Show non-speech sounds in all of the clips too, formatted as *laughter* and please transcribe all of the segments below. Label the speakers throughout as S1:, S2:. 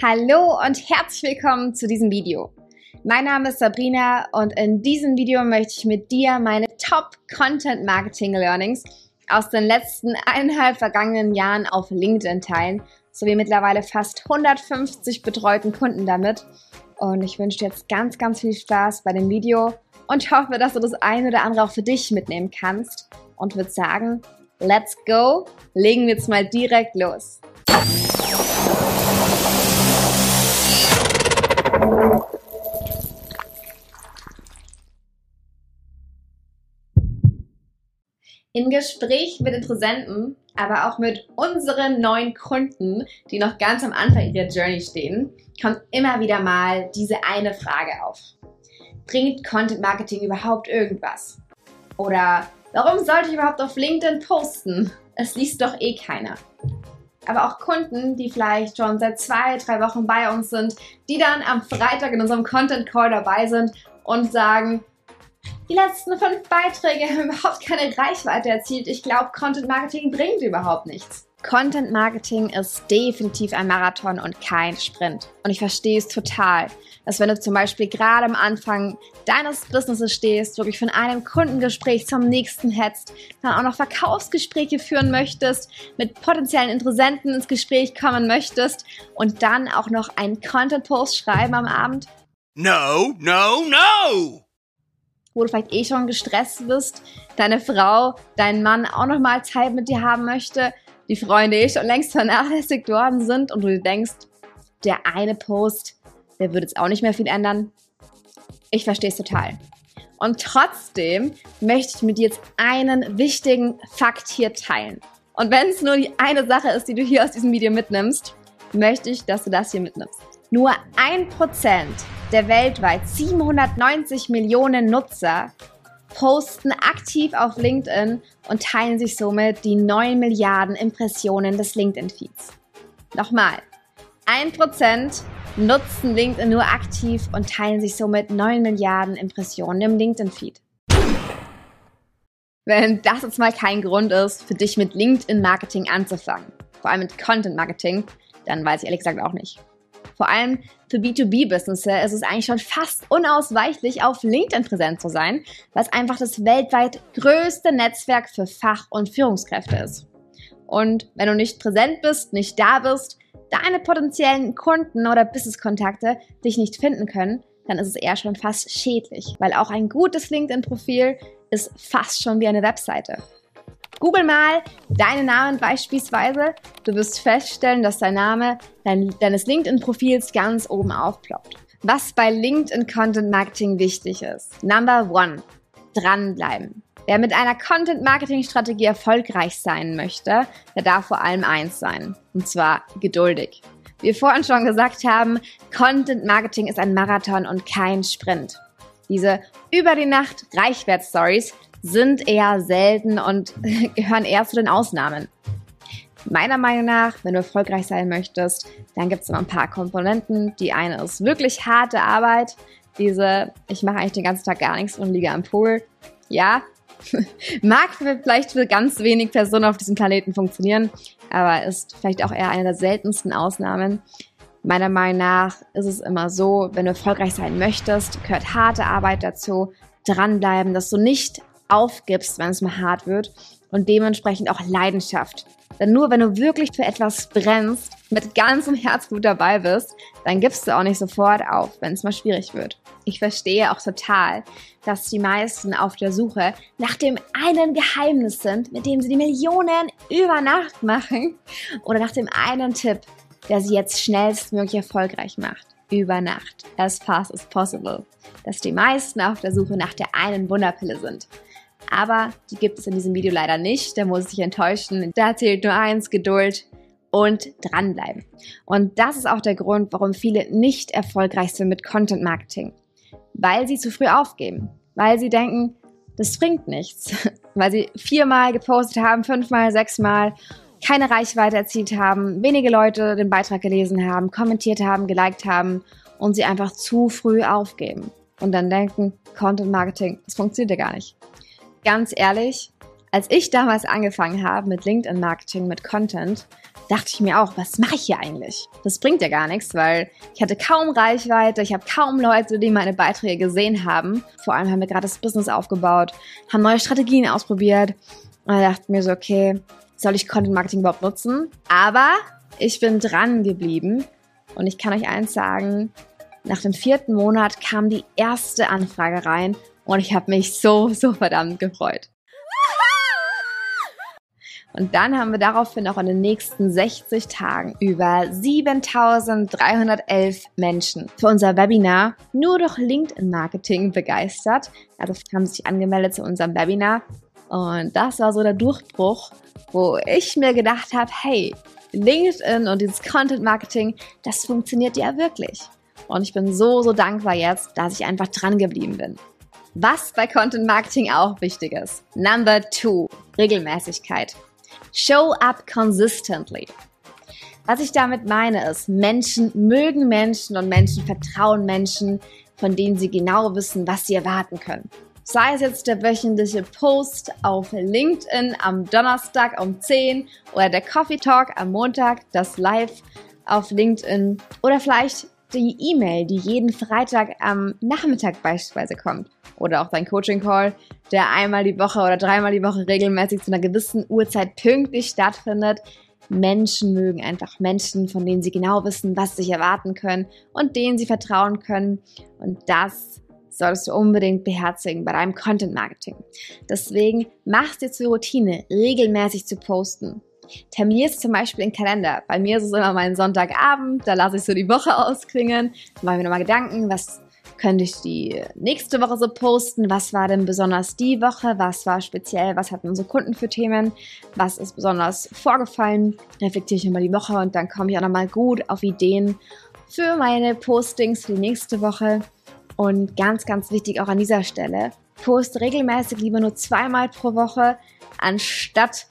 S1: Hallo und herzlich willkommen zu diesem Video. Mein Name ist Sabrina und in diesem Video möchte ich mit dir meine Top Content Marketing Learnings aus den letzten eineinhalb vergangenen Jahren auf LinkedIn teilen, sowie mittlerweile fast 150 betreuten Kunden damit. Und ich wünsche dir jetzt ganz, ganz viel Spaß bei dem Video und hoffe, dass du das eine oder andere auch für dich mitnehmen kannst und würde sagen, let's go, legen wir jetzt mal direkt los. In Gespräch mit Interessenten, aber auch mit unseren neuen Kunden, die noch ganz am Anfang ihrer Journey stehen, kommt immer wieder mal diese eine Frage auf. Bringt Content Marketing überhaupt irgendwas? Oder warum sollte ich überhaupt auf LinkedIn posten? Es liest doch eh keiner aber auch Kunden, die vielleicht schon seit zwei, drei Wochen bei uns sind, die dann am Freitag in unserem Content Call dabei sind und sagen, die letzten fünf Beiträge haben überhaupt keine Reichweite erzielt. Ich glaube, Content Marketing bringt überhaupt nichts. Content Marketing ist definitiv ein Marathon und kein Sprint. Und ich verstehe es total, dass wenn du zum Beispiel gerade am Anfang deines Businesses stehst, wirklich von einem Kundengespräch zum nächsten hetzt, dann auch noch Verkaufsgespräche führen möchtest, mit potenziellen Interessenten ins Gespräch kommen möchtest und dann auch noch einen Content-Post schreiben am Abend.
S2: No, no, no!
S1: Wo du vielleicht eh schon gestresst bist, deine Frau, dein Mann auch noch mal Zeit mit dir haben möchte die Freunde eh schon längst vernachlässigt worden sind und du dir denkst, der eine Post, der würde jetzt auch nicht mehr viel ändern. Ich verstehe es total. Und trotzdem möchte ich mit dir jetzt einen wichtigen Fakt hier teilen. Und wenn es nur die eine Sache ist, die du hier aus diesem Video mitnimmst, möchte ich, dass du das hier mitnimmst. Nur ein Prozent der weltweit 790 Millionen Nutzer posten aktiv auf LinkedIn und teilen sich somit die 9 Milliarden Impressionen des LinkedIn-Feeds. Nochmal, 1% nutzen LinkedIn nur aktiv und teilen sich somit 9 Milliarden Impressionen im LinkedIn-Feed. Wenn das jetzt mal kein Grund ist, für dich mit LinkedIn-Marketing anzufangen, vor allem mit Content-Marketing, dann weiß ich ehrlich gesagt auch nicht. Vor allem für B2B-Businesses ist es eigentlich schon fast unausweichlich, auf LinkedIn präsent zu sein, was einfach das weltweit größte Netzwerk für Fach- und Führungskräfte ist. Und wenn du nicht präsent bist, nicht da bist, deine potenziellen Kunden oder Business-Kontakte dich nicht finden können, dann ist es eher schon fast schädlich, weil auch ein gutes LinkedIn-Profil ist fast schon wie eine Webseite. Google mal deinen Namen beispielsweise. Du wirst feststellen, dass dein Name dein, deines LinkedIn-Profils ganz oben aufploppt. Was bei LinkedIn Content Marketing wichtig ist. Number one. Dranbleiben. Wer mit einer Content Marketing Strategie erfolgreich sein möchte, der darf vor allem eins sein. Und zwar geduldig. Wie wir vorhin schon gesagt haben, Content Marketing ist ein Marathon und kein Sprint. Diese über die Nacht Reichwert-Stories sind eher selten und *laughs* gehören eher zu den Ausnahmen. Meiner Meinung nach, wenn du erfolgreich sein möchtest, dann gibt es immer ein paar Komponenten. Die eine ist wirklich harte Arbeit. Diese, ich mache eigentlich den ganzen Tag gar nichts und liege am Pool. Ja, *laughs* mag vielleicht für ganz wenig Personen auf diesem Planeten funktionieren, aber ist vielleicht auch eher eine der seltensten Ausnahmen. Meiner Meinung nach ist es immer so, wenn du erfolgreich sein möchtest, gehört harte Arbeit dazu, dranbleiben, dass du nicht aufgibst, wenn es mal hart wird und dementsprechend auch Leidenschaft. Denn nur wenn du wirklich für etwas brennst, mit ganzem Herzblut dabei bist, dann gibst du auch nicht sofort auf, wenn es mal schwierig wird. Ich verstehe auch total, dass die meisten auf der Suche nach dem einen Geheimnis sind, mit dem sie die Millionen über Nacht machen oder nach dem einen Tipp, der sie jetzt schnellstmöglich erfolgreich macht. Über Nacht. As fast as possible. Dass die meisten auf der Suche nach der einen Wunderpille sind. Aber die gibt es in diesem Video leider nicht. Da muss ich enttäuschen. Da zählt nur eins, Geduld und dranbleiben. Und das ist auch der Grund, warum viele nicht erfolgreich sind mit Content Marketing. Weil sie zu früh aufgeben. Weil sie denken, das bringt nichts. *laughs* Weil sie viermal gepostet haben, fünfmal, sechsmal, keine Reichweite erzielt haben, wenige Leute den Beitrag gelesen haben, kommentiert haben, geliked haben und sie einfach zu früh aufgeben. Und dann denken, Content Marketing, das funktioniert ja gar nicht ganz ehrlich, Als ich damals angefangen habe mit LinkedIn-Marketing, mit Content, dachte ich mir auch, was mache ich hier eigentlich? Das bringt ja gar nichts, weil ich hatte kaum Reichweite, ich habe kaum Leute, die meine Beiträge gesehen haben. Vor allem haben wir gerade das Business aufgebaut, haben neue Strategien ausprobiert. Und da dachte ich mir so, okay, soll ich Content Marketing überhaupt nutzen? Aber ich bin dran geblieben und ich kann euch eins sagen, nach dem vierten Monat kam die erste Anfrage rein und ich habe mich so, so verdammt gefreut. Und dann haben wir daraufhin auch in den nächsten 60 Tagen über 7311 Menschen für unser Webinar nur durch LinkedIn Marketing begeistert. Also haben sich angemeldet zu unserem Webinar. Und das war so der Durchbruch, wo ich mir gedacht habe, hey, LinkedIn und dieses Content Marketing, das funktioniert ja wirklich. Und ich bin so, so dankbar jetzt, dass ich einfach dran geblieben bin. Was bei Content Marketing auch wichtig ist. Number two, Regelmäßigkeit. Show up consistently. Was ich damit meine ist, Menschen mögen Menschen und Menschen vertrauen Menschen, von denen sie genau wissen, was sie erwarten können. Sei es jetzt der wöchentliche Post auf LinkedIn am Donnerstag um 10 oder der Coffee Talk am Montag, das Live auf LinkedIn oder vielleicht die E-Mail, die jeden Freitag am Nachmittag beispielsweise kommt. Oder auch dein Coaching-Call, der einmal die Woche oder dreimal die Woche regelmäßig zu einer gewissen Uhrzeit pünktlich stattfindet. Menschen mögen einfach Menschen, von denen sie genau wissen, was sie sich erwarten können und denen sie vertrauen können. Und das solltest du unbedingt beherzigen bei deinem Content Marketing. Deswegen mach es dir zur Routine, regelmäßig zu posten. Terminierst zum Beispiel den Kalender. Bei mir ist es immer mein Sonntagabend, da lasse ich so die Woche *laughs* ausklingen, mache mir nochmal Gedanken, was könnte ich die nächste Woche so posten, was war denn besonders die Woche, was war speziell, was hatten unsere Kunden für Themen, was ist besonders vorgefallen, reflektiere ich nochmal die Woche und dann komme ich auch nochmal gut auf Ideen für meine Postings für die nächste Woche. Und ganz, ganz wichtig auch an dieser Stelle, post regelmäßig lieber nur zweimal pro Woche, anstatt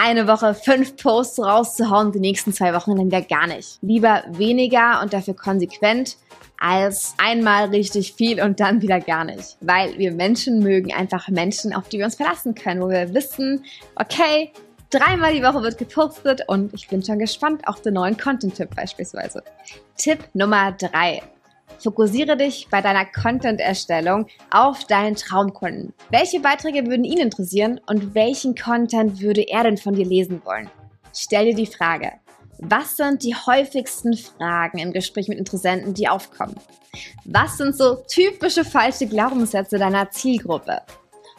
S1: eine Woche fünf Posts rauszuhauen, die nächsten zwei Wochen dann wieder gar nicht. Lieber weniger und dafür konsequent als einmal richtig viel und dann wieder gar nicht. Weil wir Menschen mögen einfach Menschen, auf die wir uns verlassen können, wo wir wissen, okay, dreimal die Woche wird gepostet und ich bin schon gespannt auf den neuen Content-Tipp beispielsweise. Tipp Nummer drei. Fokussiere dich bei deiner Content-Erstellung auf deinen Traumkunden. Welche Beiträge würden ihn interessieren und welchen Content würde er denn von dir lesen wollen? Stell dir die Frage, was sind die häufigsten Fragen im Gespräch mit Interessenten, die aufkommen? Was sind so typische falsche Glaubenssätze deiner Zielgruppe?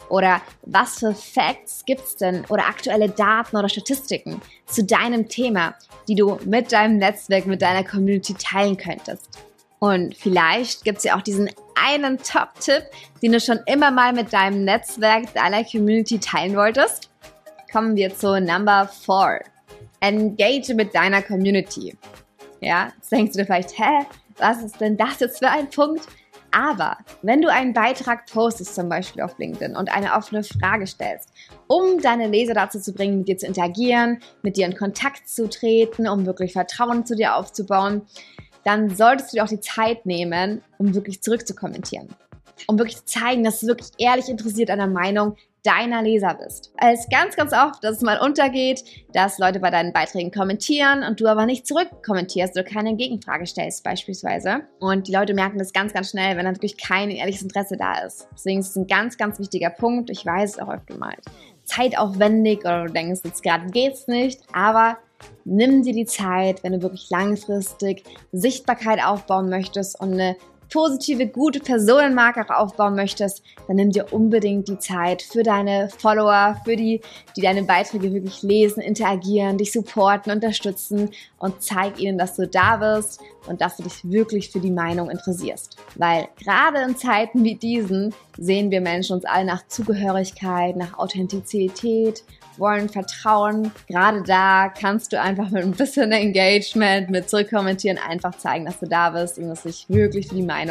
S1: Oder was für Facts gibt's denn oder aktuelle Daten oder Statistiken zu deinem Thema, die du mit deinem Netzwerk, mit deiner Community teilen könntest? Und vielleicht gibt es ja auch diesen einen Top-Tipp, den du schon immer mal mit deinem Netzwerk, deiner Community teilen wolltest. Kommen wir zu Number 4. Engage mit deiner Community. Ja, jetzt denkst du dir vielleicht, hä, was ist denn das jetzt für ein Punkt? Aber wenn du einen Beitrag postest, zum Beispiel auf LinkedIn, und eine offene Frage stellst, um deine Leser dazu zu bringen, mit dir zu interagieren, mit dir in Kontakt zu treten, um wirklich Vertrauen zu dir aufzubauen, dann solltest du dir auch die Zeit nehmen, um wirklich zurückzukommentieren. Um wirklich zu zeigen, dass du wirklich ehrlich interessiert an der Meinung deiner Leser bist. Es ist ganz, ganz oft, dass es mal untergeht, dass Leute bei deinen Beiträgen kommentieren und du aber nicht zurückkommentierst oder keine Gegenfrage stellst beispielsweise. Und die Leute merken das ganz, ganz schnell, wenn natürlich kein ehrliches Interesse da ist. Deswegen ist es ein ganz, ganz wichtiger Punkt. Ich weiß es auch öfter mal. Zeitaufwendig oder du denkst, jetzt gerade geht's nicht, aber nimm dir die Zeit, wenn du wirklich langfristig Sichtbarkeit aufbauen möchtest und eine positive, gute Personenmarke aufbauen möchtest, dann nimm dir unbedingt die Zeit für deine Follower, für die, die deine Beiträge wirklich lesen, interagieren, dich supporten, unterstützen und zeig ihnen, dass du da bist und dass du dich wirklich für die Meinung interessierst. Weil gerade in Zeiten wie diesen sehen wir Menschen uns alle nach Zugehörigkeit, nach Authentizität wollen Vertrauen. Gerade da kannst du einfach mit ein bisschen Engagement, mit zurückkommentieren, einfach zeigen, dass du da bist und dass du dich wirklich für die Meinung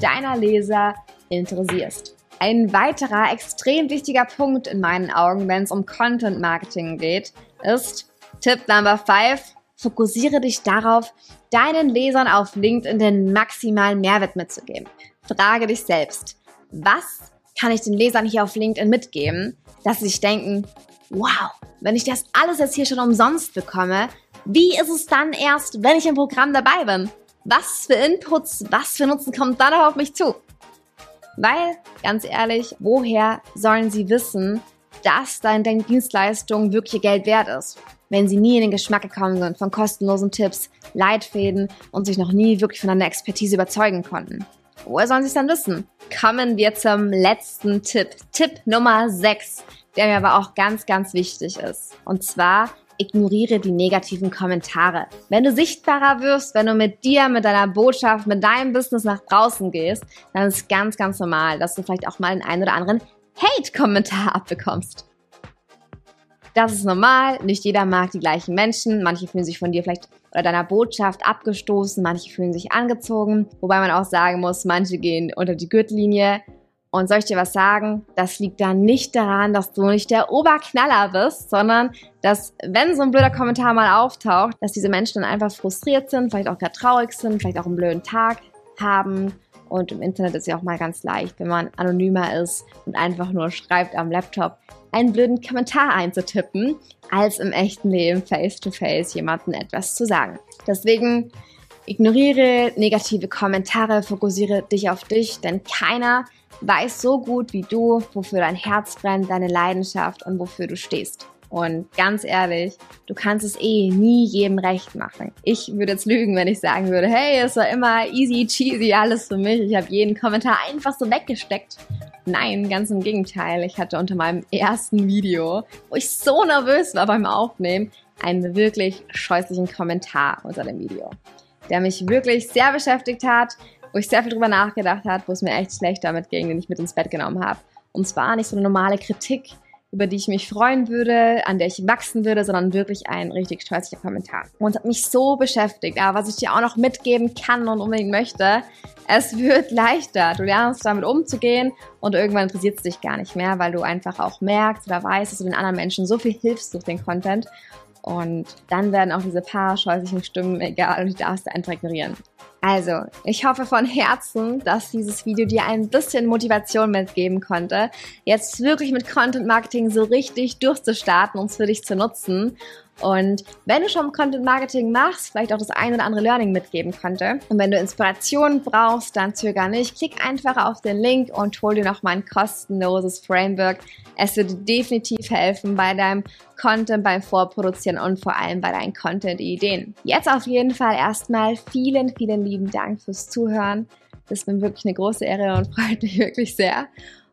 S1: deiner Leser interessierst. Ein weiterer extrem wichtiger Punkt in meinen Augen, wenn es um Content Marketing geht, ist Tipp Number 5. Fokussiere dich darauf, deinen Lesern auf LinkedIn den maximalen Mehrwert mitzugeben. Frage dich selbst, was kann ich den Lesern hier auf LinkedIn mitgeben, dass sie sich denken, wow, wenn ich das alles jetzt hier schon umsonst bekomme, wie ist es dann erst, wenn ich im Programm dabei bin? Was für Inputs, was für Nutzen kommt dann auf mich zu? Weil, ganz ehrlich, woher sollen sie wissen, dass deine Dienstleistung wirklich Geld wert ist? Wenn sie nie in den Geschmack gekommen sind von kostenlosen Tipps, Leitfäden und sich noch nie wirklich von deiner Expertise überzeugen konnten. Woher sollen sie es dann wissen? Kommen wir zum letzten Tipp. Tipp Nummer 6, der mir aber auch ganz, ganz wichtig ist. Und zwar ignoriere die negativen Kommentare. Wenn du sichtbarer wirst, wenn du mit dir, mit deiner Botschaft, mit deinem Business nach draußen gehst, dann ist ganz, ganz normal, dass du vielleicht auch mal einen einen oder anderen Hate-Kommentar abbekommst. Das ist normal. Nicht jeder mag die gleichen Menschen. Manche fühlen sich von dir vielleicht oder deiner Botschaft abgestoßen, manche fühlen sich angezogen, wobei man auch sagen muss, manche gehen unter die Gürtellinie. Und soll ich dir was sagen? Das liegt dann nicht daran, dass du nicht der Oberknaller bist, sondern dass, wenn so ein blöder Kommentar mal auftaucht, dass diese Menschen dann einfach frustriert sind, vielleicht auch gerade traurig sind, vielleicht auch einen blöden Tag haben. Und im Internet ist ja auch mal ganz leicht, wenn man anonymer ist und einfach nur schreibt am Laptop, einen blöden Kommentar einzutippen, als im echten Leben face-to-face -face jemandem etwas zu sagen. Deswegen ignoriere negative Kommentare, fokussiere dich auf dich, denn keiner weiß so gut wie du, wofür dein Herz brennt, deine Leidenschaft und wofür du stehst. Und ganz ehrlich, du kannst es eh nie jedem recht machen. Ich würde jetzt lügen, wenn ich sagen würde, hey, es war immer easy cheesy, alles für mich. Ich habe jeden Kommentar einfach so weggesteckt. Nein, ganz im Gegenteil. Ich hatte unter meinem ersten Video, wo ich so nervös war beim Aufnehmen, einen wirklich scheußlichen Kommentar unter dem Video, der mich wirklich sehr beschäftigt hat, wo ich sehr viel drüber nachgedacht habe, wo es mir echt schlecht damit ging, den ich mit ins Bett genommen habe. Und zwar nicht so eine normale Kritik, über die ich mich freuen würde, an der ich wachsen würde, sondern wirklich ein richtig stolziger Kommentar. Und hat mich so beschäftigt. Aber was ich dir auch noch mitgeben kann und unbedingt möchte, es wird leichter. Du lernst damit umzugehen und irgendwann interessiert es dich gar nicht mehr, weil du einfach auch merkst oder weißt, dass du den anderen Menschen so viel hilfst durch den Content. Und dann werden auch diese paar scheußlichen Stimmen egal und du darfst einfach ignorieren. Also, ich hoffe von Herzen, dass dieses Video dir ein bisschen Motivation mitgeben konnte, jetzt wirklich mit Content Marketing so richtig durchzustarten und es für dich zu nutzen. Und wenn du schon Content Marketing machst, vielleicht auch das ein oder andere Learning mitgeben konnte. Und wenn du Inspiration brauchst, dann zöger nicht. Klick einfach auf den Link und hol dir noch mein kostenloses Framework. Es wird definitiv helfen bei deinem Content, beim Vorproduzieren und vor allem bei deinen Content-Ideen. Jetzt auf jeden Fall erstmal vielen, vielen lieben Dank fürs Zuhören. Das ist mir wirklich eine große Ehre und *laughs* freut mich wirklich sehr.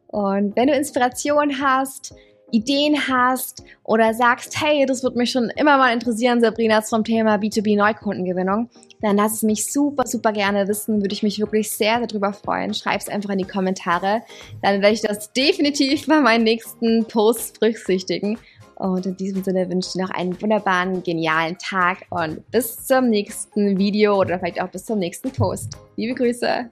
S1: Und wenn du Inspiration hast, Ideen hast oder sagst, hey, das würde mich schon immer mal interessieren, Sabrina, zum Thema B2B Neukundengewinnung, dann lass es mich super, super gerne wissen. Würde ich mich wirklich sehr, sehr darüber freuen. Schreib es einfach in die Kommentare. Dann werde ich das definitiv bei meinen nächsten Posts berücksichtigen. Und in diesem Sinne wünsche ich dir noch einen wunderbaren, genialen Tag und bis zum nächsten Video oder vielleicht auch bis zum nächsten Post. Liebe Grüße!